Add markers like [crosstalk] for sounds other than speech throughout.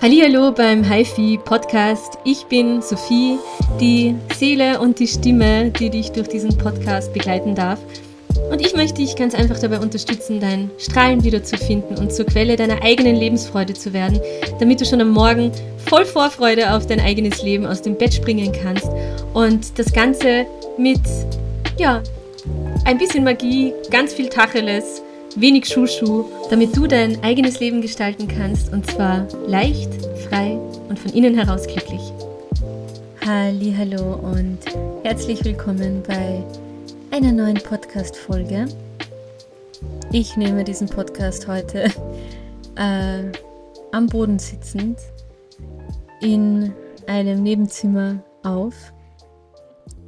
Hallo beim HiFi Podcast. Ich bin Sophie, die Seele und die Stimme, die dich durch diesen Podcast begleiten darf. Und ich möchte dich ganz einfach dabei unterstützen, dein Strahlen wiederzufinden und zur Quelle deiner eigenen Lebensfreude zu werden, damit du schon am Morgen voll Vorfreude auf dein eigenes Leben aus dem Bett springen kannst und das Ganze mit, ja, ein bisschen Magie, ganz viel Tacheles wenig Schuschu, damit du dein eigenes Leben gestalten kannst und zwar leicht, frei und von innen heraus glücklich. Hallo und herzlich willkommen bei einer neuen Podcast Folge. Ich nehme diesen Podcast heute äh, am Boden sitzend in einem Nebenzimmer auf,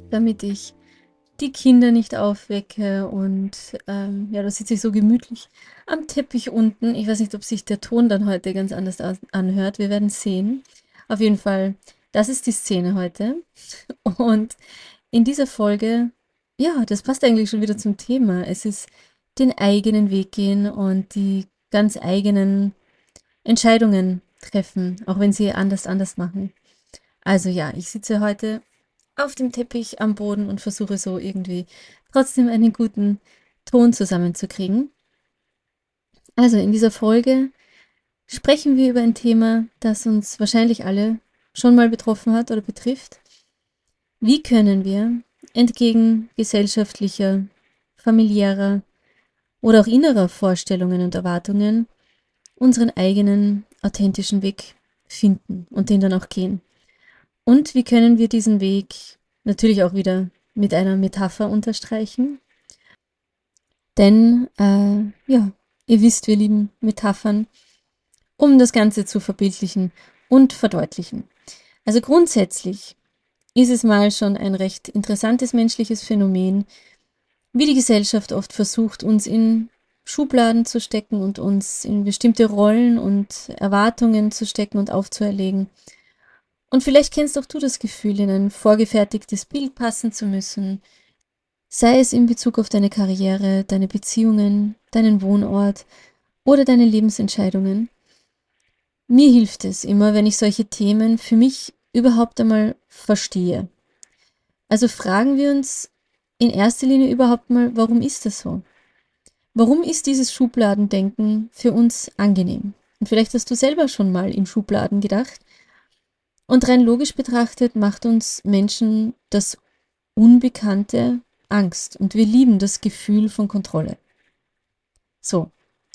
damit ich die Kinder nicht aufwecke und ähm, ja, da sitze ich so gemütlich am Teppich unten. Ich weiß nicht, ob sich der Ton dann heute ganz anders anhört. Wir werden sehen. Auf jeden Fall, das ist die Szene heute. [laughs] Und in dieser Folge, ja, das passt eigentlich schon wieder zum Thema. Es ist den eigenen Weg gehen und die ganz eigenen Entscheidungen treffen, auch wenn sie anders anders machen. Also ja, ich sitze heute auf dem Teppich am Boden und versuche so irgendwie trotzdem einen guten Ton zusammenzukriegen. Also in dieser Folge sprechen wir über ein Thema, das uns wahrscheinlich alle schon mal betroffen hat oder betrifft. Wie können wir entgegen gesellschaftlicher, familiärer oder auch innerer Vorstellungen und Erwartungen unseren eigenen authentischen Weg finden und den dann auch gehen? Und wie können wir diesen Weg natürlich auch wieder mit einer Metapher unterstreichen? Denn, äh, ja, ihr wisst, wir lieben Metaphern, um das Ganze zu verbildlichen und verdeutlichen. Also grundsätzlich ist es mal schon ein recht interessantes menschliches Phänomen, wie die Gesellschaft oft versucht, uns in Schubladen zu stecken und uns in bestimmte Rollen und Erwartungen zu stecken und aufzuerlegen und vielleicht kennst auch du das Gefühl, in ein vorgefertigtes Bild passen zu müssen, sei es in Bezug auf deine Karriere, deine Beziehungen, deinen Wohnort oder deine Lebensentscheidungen. Mir hilft es immer, wenn ich solche Themen für mich überhaupt einmal verstehe. Also fragen wir uns in erster Linie überhaupt mal, warum ist das so? Warum ist dieses Schubladendenken für uns angenehm? Und vielleicht hast du selber schon mal in Schubladen gedacht und rein logisch betrachtet macht uns Menschen das Unbekannte Angst und wir lieben das Gefühl von Kontrolle. So,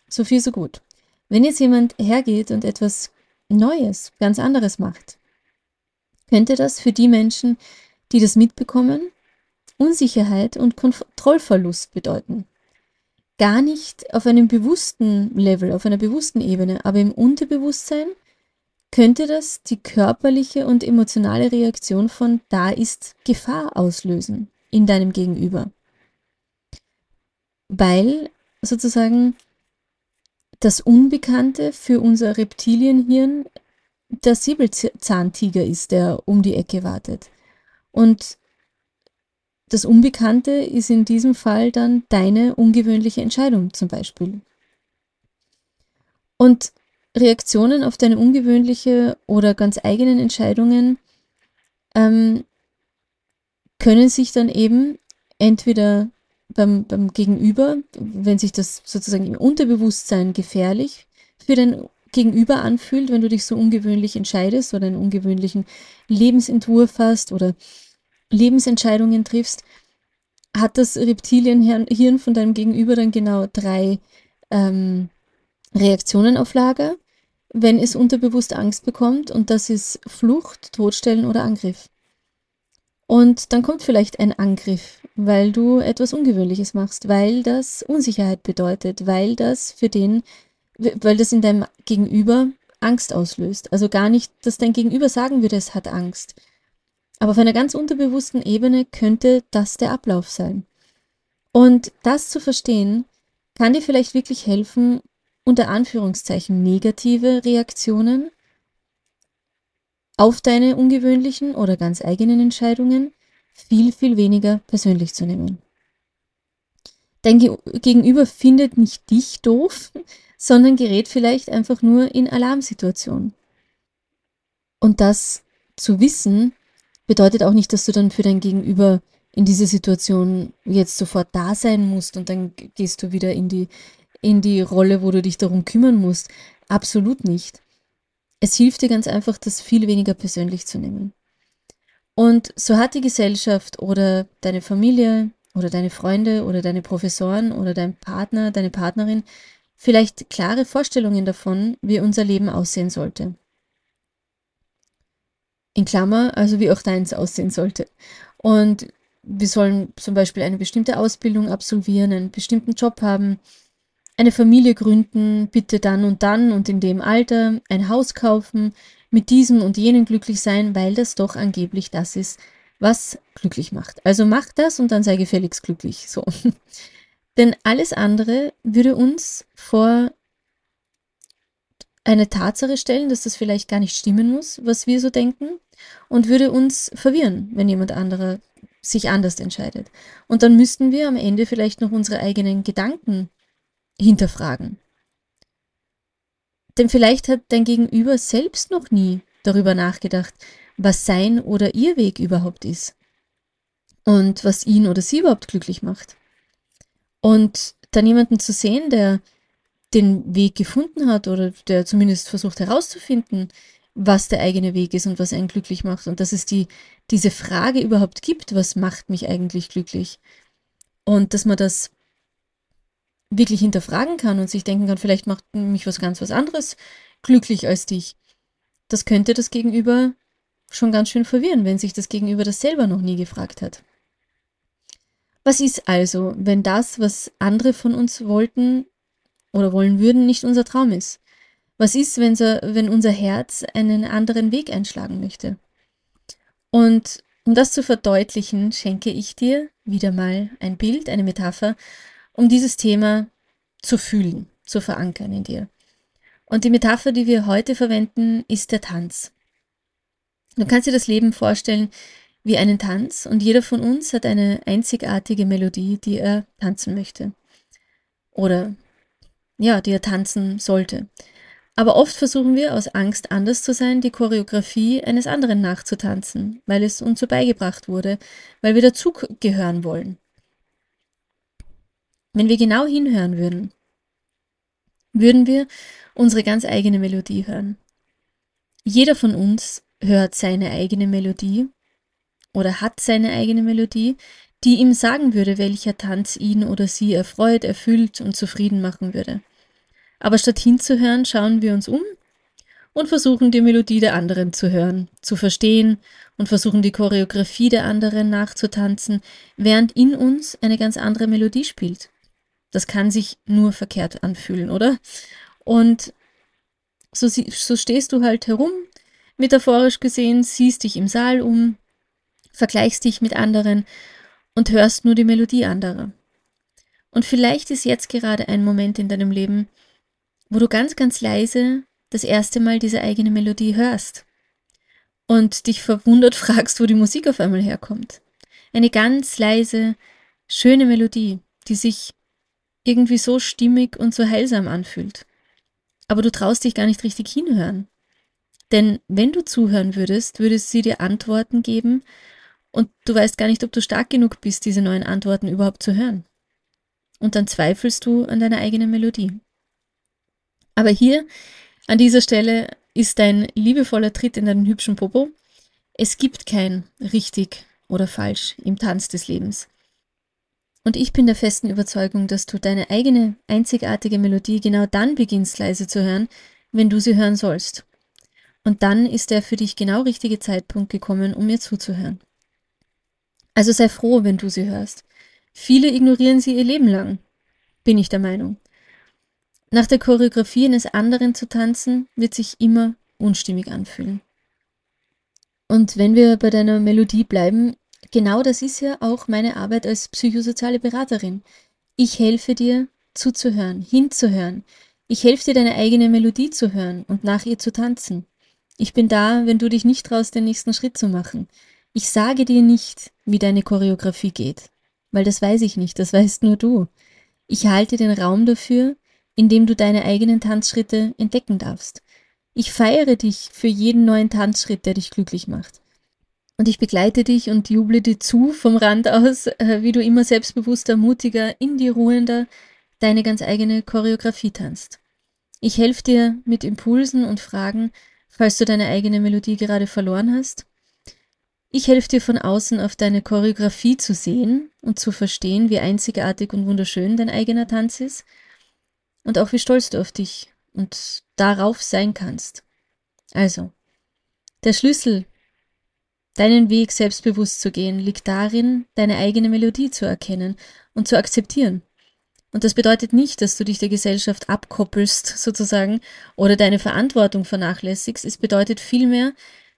so viel, so gut. Wenn jetzt jemand hergeht und etwas Neues, ganz anderes macht, könnte das für die Menschen, die das mitbekommen, Unsicherheit und Kontrollverlust bedeuten. Gar nicht auf einem bewussten Level, auf einer bewussten Ebene, aber im Unterbewusstsein könnte das die körperliche und emotionale Reaktion von da ist Gefahr auslösen in deinem Gegenüber. Weil sozusagen das Unbekannte für unser Reptilienhirn der Säbelzahntiger ist, der um die Ecke wartet. Und das Unbekannte ist in diesem Fall dann deine ungewöhnliche Entscheidung zum Beispiel. Und Reaktionen auf deine ungewöhnliche oder ganz eigenen Entscheidungen ähm, können sich dann eben entweder beim, beim Gegenüber, wenn sich das sozusagen im Unterbewusstsein gefährlich für dein Gegenüber anfühlt, wenn du dich so ungewöhnlich entscheidest oder einen ungewöhnlichen Lebensentwurf hast oder Lebensentscheidungen triffst, hat das Reptilienhirn von deinem Gegenüber dann genau drei ähm, Reaktionen auf Lager wenn es unterbewusst Angst bekommt und das ist Flucht, Todstellen oder Angriff. Und dann kommt vielleicht ein Angriff, weil du etwas Ungewöhnliches machst, weil das Unsicherheit bedeutet, weil das für den, weil das in deinem Gegenüber Angst auslöst. Also gar nicht, dass dein Gegenüber sagen würde, es hat Angst. Aber auf einer ganz unterbewussten Ebene könnte das der Ablauf sein. Und das zu verstehen, kann dir vielleicht wirklich helfen, unter Anführungszeichen negative Reaktionen auf deine ungewöhnlichen oder ganz eigenen Entscheidungen viel, viel weniger persönlich zu nehmen. Dein Gegenüber findet nicht dich doof, [laughs] sondern gerät vielleicht einfach nur in Alarmsituation. Und das zu wissen, bedeutet auch nicht, dass du dann für dein Gegenüber in dieser Situation jetzt sofort da sein musst und dann gehst du wieder in die, in die Rolle, wo du dich darum kümmern musst. Absolut nicht. Es hilft dir ganz einfach, das viel weniger persönlich zu nehmen. Und so hat die Gesellschaft oder deine Familie oder deine Freunde oder deine Professoren oder dein Partner, deine Partnerin vielleicht klare Vorstellungen davon, wie unser Leben aussehen sollte. In Klammer, also wie auch deins aussehen sollte. Und wir sollen zum Beispiel eine bestimmte Ausbildung absolvieren, einen bestimmten Job haben, eine Familie gründen, bitte dann und dann und in dem Alter, ein Haus kaufen, mit diesem und jenem glücklich sein, weil das doch angeblich das ist, was glücklich macht. Also mach das und dann sei gefälligst glücklich. So. [laughs] Denn alles andere würde uns vor eine Tatsache stellen, dass das vielleicht gar nicht stimmen muss, was wir so denken, und würde uns verwirren, wenn jemand anderer sich anders entscheidet. Und dann müssten wir am Ende vielleicht noch unsere eigenen Gedanken hinterfragen. Denn vielleicht hat dein Gegenüber selbst noch nie darüber nachgedacht, was sein oder ihr Weg überhaupt ist und was ihn oder sie überhaupt glücklich macht. Und dann jemanden zu sehen, der den Weg gefunden hat oder der zumindest versucht herauszufinden, was der eigene Weg ist und was einen glücklich macht und dass es die, diese Frage überhaupt gibt, was macht mich eigentlich glücklich? Und dass man das wirklich hinterfragen kann und sich denken kann, vielleicht macht mich was ganz was anderes glücklich als dich. Das könnte das Gegenüber schon ganz schön verwirren, wenn sich das Gegenüber das selber noch nie gefragt hat. Was ist also, wenn das, was andere von uns wollten oder wollen würden, nicht unser Traum ist? Was ist, wenn, unser Herz einen anderen Weg einschlagen möchte? Und um das zu verdeutlichen, schenke ich dir wieder mal ein Bild, eine Metapher um dieses Thema zu fühlen, zu verankern in dir. Und die Metapher, die wir heute verwenden, ist der Tanz. Du kannst dir das Leben vorstellen wie einen Tanz und jeder von uns hat eine einzigartige Melodie, die er tanzen möchte. Oder ja, die er tanzen sollte. Aber oft versuchen wir aus Angst anders zu sein, die Choreografie eines anderen nachzutanzen, weil es uns so beigebracht wurde, weil wir dazugehören wollen. Wenn wir genau hinhören würden, würden wir unsere ganz eigene Melodie hören. Jeder von uns hört seine eigene Melodie oder hat seine eigene Melodie, die ihm sagen würde, welcher Tanz ihn oder sie erfreut, erfüllt und zufrieden machen würde. Aber statt hinzuhören, schauen wir uns um und versuchen die Melodie der anderen zu hören, zu verstehen und versuchen die Choreografie der anderen nachzutanzen, während in uns eine ganz andere Melodie spielt. Das kann sich nur verkehrt anfühlen, oder? Und so, so stehst du halt herum, metaphorisch gesehen, siehst dich im Saal um, vergleichst dich mit anderen und hörst nur die Melodie anderer. Und vielleicht ist jetzt gerade ein Moment in deinem Leben, wo du ganz, ganz leise das erste Mal diese eigene Melodie hörst und dich verwundert [laughs] fragst, wo die Musik auf einmal herkommt. Eine ganz leise, schöne Melodie, die sich irgendwie so stimmig und so heilsam anfühlt. Aber du traust dich gar nicht richtig hinhören. Denn wenn du zuhören würdest, würde sie dir Antworten geben und du weißt gar nicht, ob du stark genug bist, diese neuen Antworten überhaupt zu hören. Und dann zweifelst du an deiner eigenen Melodie. Aber hier, an dieser Stelle, ist dein liebevoller Tritt in deinen hübschen Popo. Es gibt kein richtig oder falsch im Tanz des Lebens. Und ich bin der festen Überzeugung, dass du deine eigene einzigartige Melodie genau dann beginnst leise zu hören, wenn du sie hören sollst. Und dann ist der für dich genau richtige Zeitpunkt gekommen, um mir zuzuhören. Also sei froh, wenn du sie hörst. Viele ignorieren sie ihr Leben lang, bin ich der Meinung. Nach der Choreografie eines anderen zu tanzen, wird sich immer unstimmig anfühlen. Und wenn wir bei deiner Melodie bleiben, genau das ist ja auch meine Arbeit als psychosoziale Beraterin. Ich helfe dir zuzuhören, hinzuhören. Ich helfe dir, deine eigene Melodie zu hören und nach ihr zu tanzen. Ich bin da, wenn du dich nicht traust, den nächsten Schritt zu machen. Ich sage dir nicht, wie deine Choreografie geht, weil das weiß ich nicht, das weißt nur du. Ich halte den Raum dafür, indem du deine eigenen Tanzschritte entdecken darfst. Ich feiere dich für jeden neuen Tanzschritt, der dich glücklich macht. Und ich begleite dich und juble dir zu vom Rand aus, äh, wie du immer selbstbewusster, mutiger, in dir ruhender deine ganz eigene Choreografie tanzt. Ich helfe dir mit Impulsen und Fragen, falls du deine eigene Melodie gerade verloren hast. Ich helfe dir von außen auf deine Choreografie zu sehen und zu verstehen, wie einzigartig und wunderschön dein eigener Tanz ist und auch wie stolz du auf dich und darauf sein kannst. Also, der Schlüssel, deinen Weg selbstbewusst zu gehen, liegt darin, deine eigene Melodie zu erkennen und zu akzeptieren. Und das bedeutet nicht, dass du dich der Gesellschaft abkoppelst, sozusagen, oder deine Verantwortung vernachlässigst. Es bedeutet vielmehr,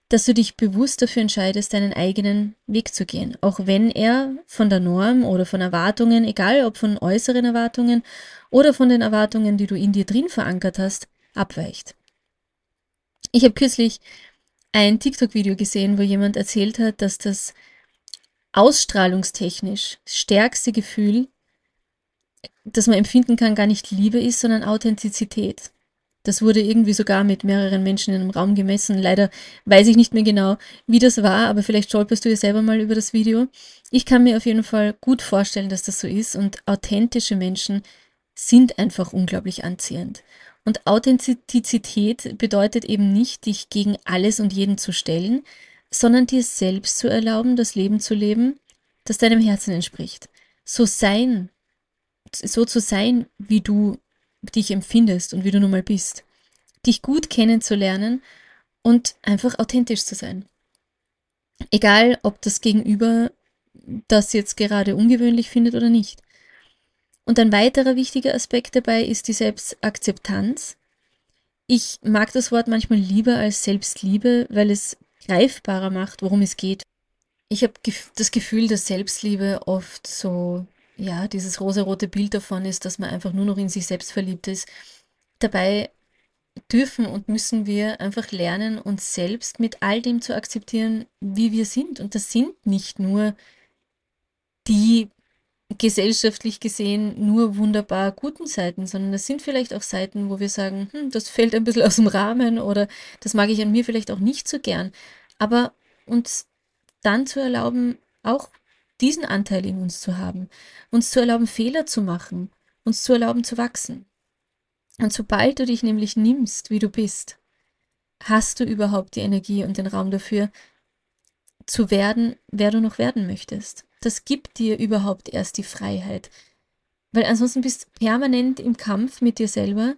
dass du dich bewusst dafür entscheidest, deinen eigenen Weg zu gehen, auch wenn er von der Norm oder von Erwartungen, egal ob von äußeren Erwartungen oder von den Erwartungen, die du in dir drin verankert hast, abweicht. Ich habe kürzlich ein TikTok-Video gesehen, wo jemand erzählt hat, dass das ausstrahlungstechnisch stärkste Gefühl, das man empfinden kann, gar nicht Liebe ist, sondern Authentizität. Das wurde irgendwie sogar mit mehreren Menschen in einem Raum gemessen. Leider weiß ich nicht mehr genau, wie das war, aber vielleicht stolperst du ja selber mal über das Video. Ich kann mir auf jeden Fall gut vorstellen, dass das so ist und authentische Menschen sind einfach unglaublich anziehend. Und Authentizität bedeutet eben nicht, dich gegen alles und jeden zu stellen, sondern dir selbst zu erlauben, das Leben zu leben, das deinem Herzen entspricht. So sein, so zu sein, wie du dich empfindest und wie du nun mal bist. Dich gut kennenzulernen und einfach authentisch zu sein. Egal, ob das Gegenüber das jetzt gerade ungewöhnlich findet oder nicht. Und ein weiterer wichtiger Aspekt dabei ist die Selbstakzeptanz. Ich mag das Wort manchmal lieber als Selbstliebe, weil es greifbarer macht, worum es geht. Ich habe das Gefühl, dass Selbstliebe oft so ja, dieses rosarote Bild davon ist, dass man einfach nur noch in sich selbst verliebt ist. Dabei dürfen und müssen wir einfach lernen, uns selbst mit all dem zu akzeptieren, wie wir sind. Und das sind nicht nur die gesellschaftlich gesehen nur wunderbar guten Seiten, sondern das sind vielleicht auch Seiten, wo wir sagen, hm, das fällt ein bisschen aus dem Rahmen oder das mag ich an mir vielleicht auch nicht so gern. Aber uns dann zu erlauben, auch diesen Anteil in uns zu haben, uns zu erlauben, Fehler zu machen, uns zu erlauben zu wachsen. Und sobald du dich nämlich nimmst, wie du bist, hast du überhaupt die Energie und den Raum dafür, zu werden, wer du noch werden möchtest. Das gibt dir überhaupt erst die Freiheit. Weil ansonsten bist du permanent im Kampf mit dir selber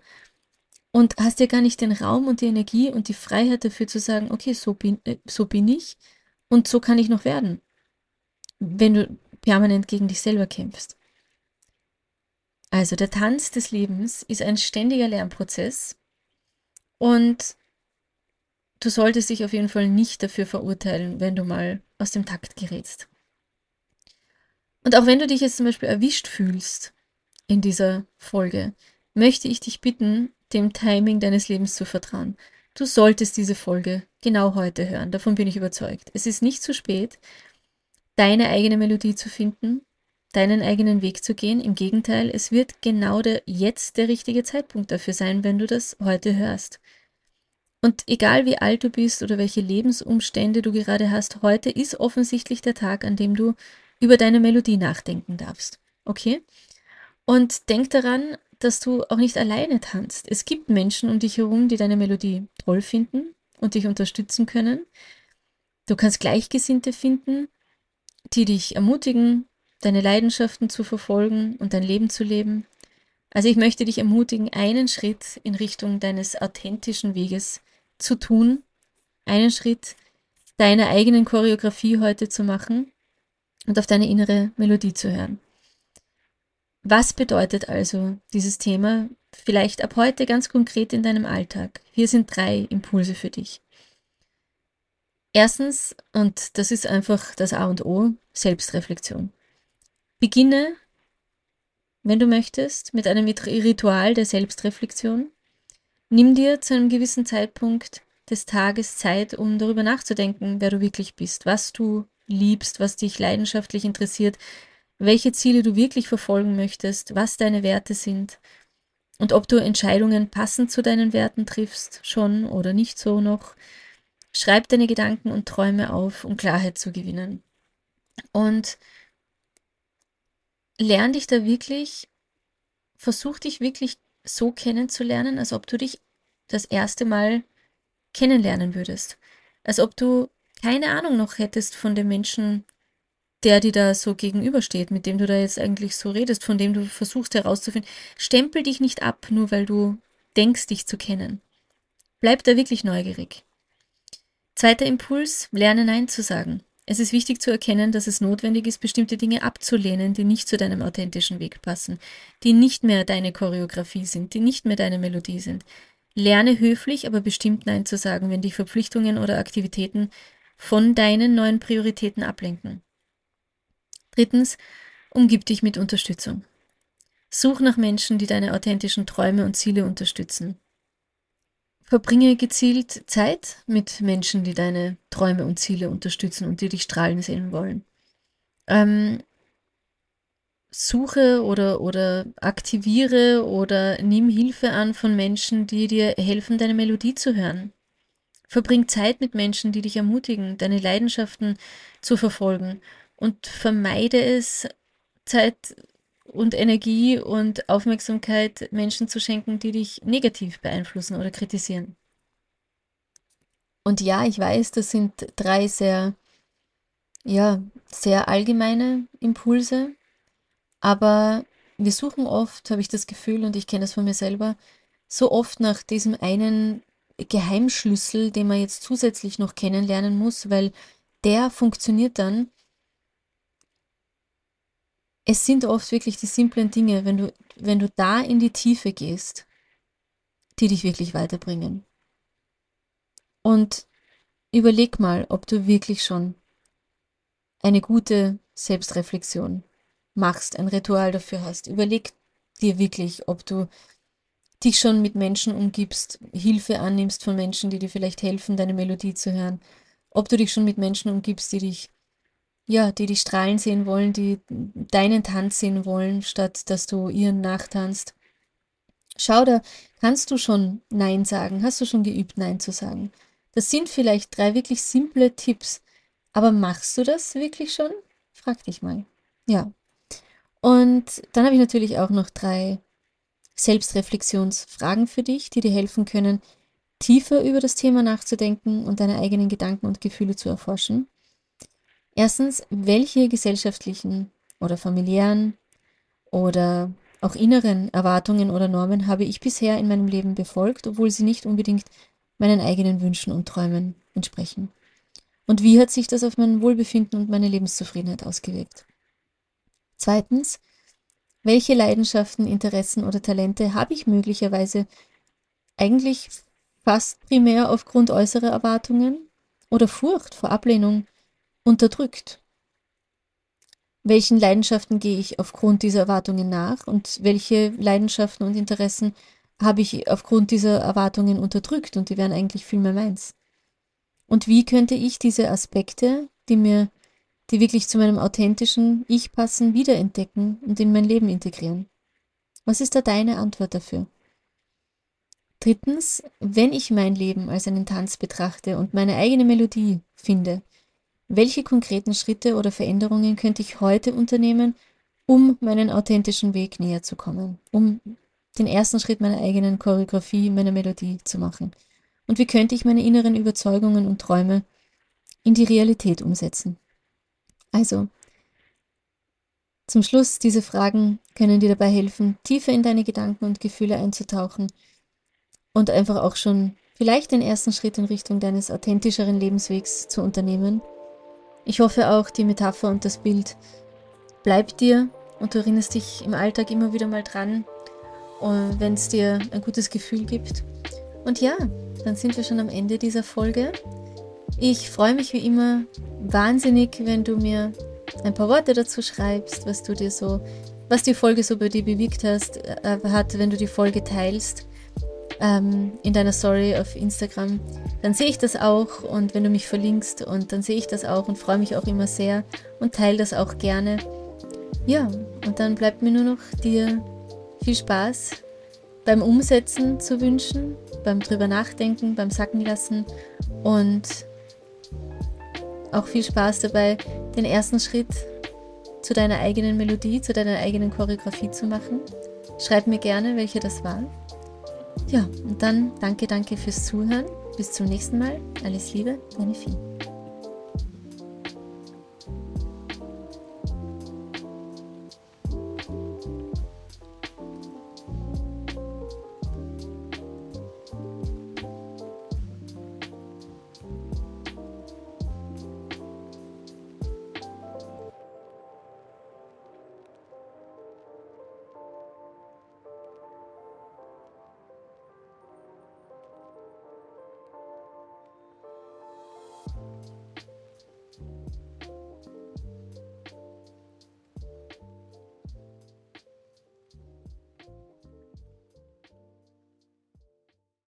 und hast ja gar nicht den Raum und die Energie und die Freiheit dafür zu sagen, okay, so bin, äh, so bin ich und so kann ich noch werden wenn du permanent gegen dich selber kämpfst. Also der Tanz des Lebens ist ein ständiger Lernprozess und du solltest dich auf jeden Fall nicht dafür verurteilen, wenn du mal aus dem Takt gerätst. Und auch wenn du dich jetzt zum Beispiel erwischt fühlst in dieser Folge, möchte ich dich bitten, dem Timing deines Lebens zu vertrauen. Du solltest diese Folge genau heute hören, davon bin ich überzeugt. Es ist nicht zu spät, deine eigene Melodie zu finden, deinen eigenen Weg zu gehen. Im Gegenteil, es wird genau der, jetzt der richtige Zeitpunkt dafür sein, wenn du das heute hörst. Und egal wie alt du bist oder welche Lebensumstände du gerade hast, heute ist offensichtlich der Tag, an dem du über deine Melodie nachdenken darfst. Okay? Und denk daran, dass du auch nicht alleine tanzt. Es gibt Menschen um dich herum, die deine Melodie toll finden und dich unterstützen können. Du kannst Gleichgesinnte finden, die dich ermutigen, deine Leidenschaften zu verfolgen und dein Leben zu leben. Also ich möchte dich ermutigen, einen Schritt in Richtung deines authentischen Weges zu tun, einen Schritt deiner eigenen Choreografie heute zu machen und auf deine innere Melodie zu hören. Was bedeutet also dieses Thema vielleicht ab heute ganz konkret in deinem Alltag? Hier sind drei Impulse für dich. Erstens, und das ist einfach das A und O, Selbstreflexion. Beginne, wenn du möchtest, mit einem Ritual der Selbstreflexion. Nimm dir zu einem gewissen Zeitpunkt des Tages Zeit, um darüber nachzudenken, wer du wirklich bist, was du liebst, was dich leidenschaftlich interessiert, welche Ziele du wirklich verfolgen möchtest, was deine Werte sind und ob du Entscheidungen passend zu deinen Werten triffst, schon oder nicht so noch. Schreib deine Gedanken und Träume auf, um Klarheit zu gewinnen. Und lern dich da wirklich, versuch dich wirklich so kennenzulernen, als ob du dich das erste Mal kennenlernen würdest. Als ob du keine Ahnung noch hättest von dem Menschen, der dir da so gegenübersteht, mit dem du da jetzt eigentlich so redest, von dem du versuchst herauszufinden. Stempel dich nicht ab, nur weil du denkst, dich zu kennen. Bleib da wirklich neugierig. Zweiter Impuls, lerne Nein zu sagen. Es ist wichtig zu erkennen, dass es notwendig ist, bestimmte Dinge abzulehnen, die nicht zu deinem authentischen Weg passen, die nicht mehr deine Choreografie sind, die nicht mehr deine Melodie sind. Lerne höflich, aber bestimmt Nein zu sagen, wenn dich Verpflichtungen oder Aktivitäten von deinen neuen Prioritäten ablenken. Drittens, umgib dich mit Unterstützung. Such nach Menschen, die deine authentischen Träume und Ziele unterstützen. Verbringe gezielt Zeit mit Menschen, die deine Träume und Ziele unterstützen und die dich strahlen sehen wollen. Ähm, suche oder, oder aktiviere oder nimm Hilfe an von Menschen, die dir helfen, deine Melodie zu hören. Verbring Zeit mit Menschen, die dich ermutigen, deine Leidenschaften zu verfolgen und vermeide es, Zeit und Energie und Aufmerksamkeit Menschen zu schenken, die dich negativ beeinflussen oder kritisieren. Und ja, ich weiß, das sind drei sehr, ja, sehr allgemeine Impulse, aber wir suchen oft, habe ich das Gefühl, und ich kenne das von mir selber, so oft nach diesem einen Geheimschlüssel, den man jetzt zusätzlich noch kennenlernen muss, weil der funktioniert dann. Es sind oft wirklich die simplen Dinge, wenn du, wenn du da in die Tiefe gehst, die dich wirklich weiterbringen. Und überleg mal, ob du wirklich schon eine gute Selbstreflexion machst, ein Ritual dafür hast. Überleg dir wirklich, ob du dich schon mit Menschen umgibst, Hilfe annimmst von Menschen, die dir vielleicht helfen, deine Melodie zu hören. Ob du dich schon mit Menschen umgibst, die dich, ja, die dich strahlen sehen wollen, die deinen Tanz sehen wollen, statt dass du ihren nachtanzt. Schau da, kannst du schon Nein sagen? Hast du schon geübt, Nein zu sagen? Das sind vielleicht drei wirklich simple Tipps, aber machst du das wirklich schon? Frag dich mal. Ja, und dann habe ich natürlich auch noch drei Selbstreflexionsfragen für dich, die dir helfen können, tiefer über das Thema nachzudenken und deine eigenen Gedanken und Gefühle zu erforschen. Erstens, welche gesellschaftlichen oder familiären oder auch inneren Erwartungen oder Normen habe ich bisher in meinem Leben befolgt, obwohl sie nicht unbedingt meinen eigenen Wünschen und Träumen entsprechen? Und wie hat sich das auf mein Wohlbefinden und meine Lebenszufriedenheit ausgewirkt? Zweitens, welche Leidenschaften, Interessen oder Talente habe ich möglicherweise eigentlich fast primär aufgrund äußerer Erwartungen oder Furcht vor Ablehnung unterdrückt? Welchen Leidenschaften gehe ich aufgrund dieser Erwartungen nach und welche Leidenschaften und Interessen habe ich aufgrund dieser Erwartungen unterdrückt und die wären eigentlich viel mehr meins? Und wie könnte ich diese Aspekte, die mir die wirklich zu meinem authentischen Ich passen, wiederentdecken und in mein Leben integrieren? Was ist da deine Antwort dafür? Drittens, wenn ich mein Leben als einen Tanz betrachte und meine eigene Melodie finde, welche konkreten Schritte oder Veränderungen könnte ich heute unternehmen, um meinen authentischen Weg näher zu kommen, um den ersten Schritt meiner eigenen Choreografie, meiner Melodie zu machen? Und wie könnte ich meine inneren Überzeugungen und Träume in die Realität umsetzen? Also, zum Schluss, diese Fragen können dir dabei helfen, tiefer in deine Gedanken und Gefühle einzutauchen und einfach auch schon vielleicht den ersten Schritt in Richtung deines authentischeren Lebenswegs zu unternehmen. Ich hoffe auch, die Metapher und das Bild bleibt dir und du erinnerst dich im Alltag immer wieder mal dran, wenn es dir ein gutes Gefühl gibt. Und ja, dann sind wir schon am Ende dieser Folge. Ich freue mich wie immer wahnsinnig, wenn du mir ein paar Worte dazu schreibst, was du dir so, was die Folge so bei dir bewegt hast, äh, hat, wenn du die Folge teilst ähm, in deiner Story auf Instagram, dann sehe ich das auch und wenn du mich verlinkst und dann sehe ich das auch und freue mich auch immer sehr und teile das auch gerne. Ja, und dann bleibt mir nur noch dir viel Spaß beim Umsetzen zu wünschen, beim drüber nachdenken, beim Sacken lassen und auch viel Spaß dabei, den ersten Schritt zu deiner eigenen Melodie, zu deiner eigenen Choreografie zu machen. Schreib mir gerne, welche das war. Ja, und dann danke, danke fürs Zuhören. Bis zum nächsten Mal. Alles Liebe, deine Fien.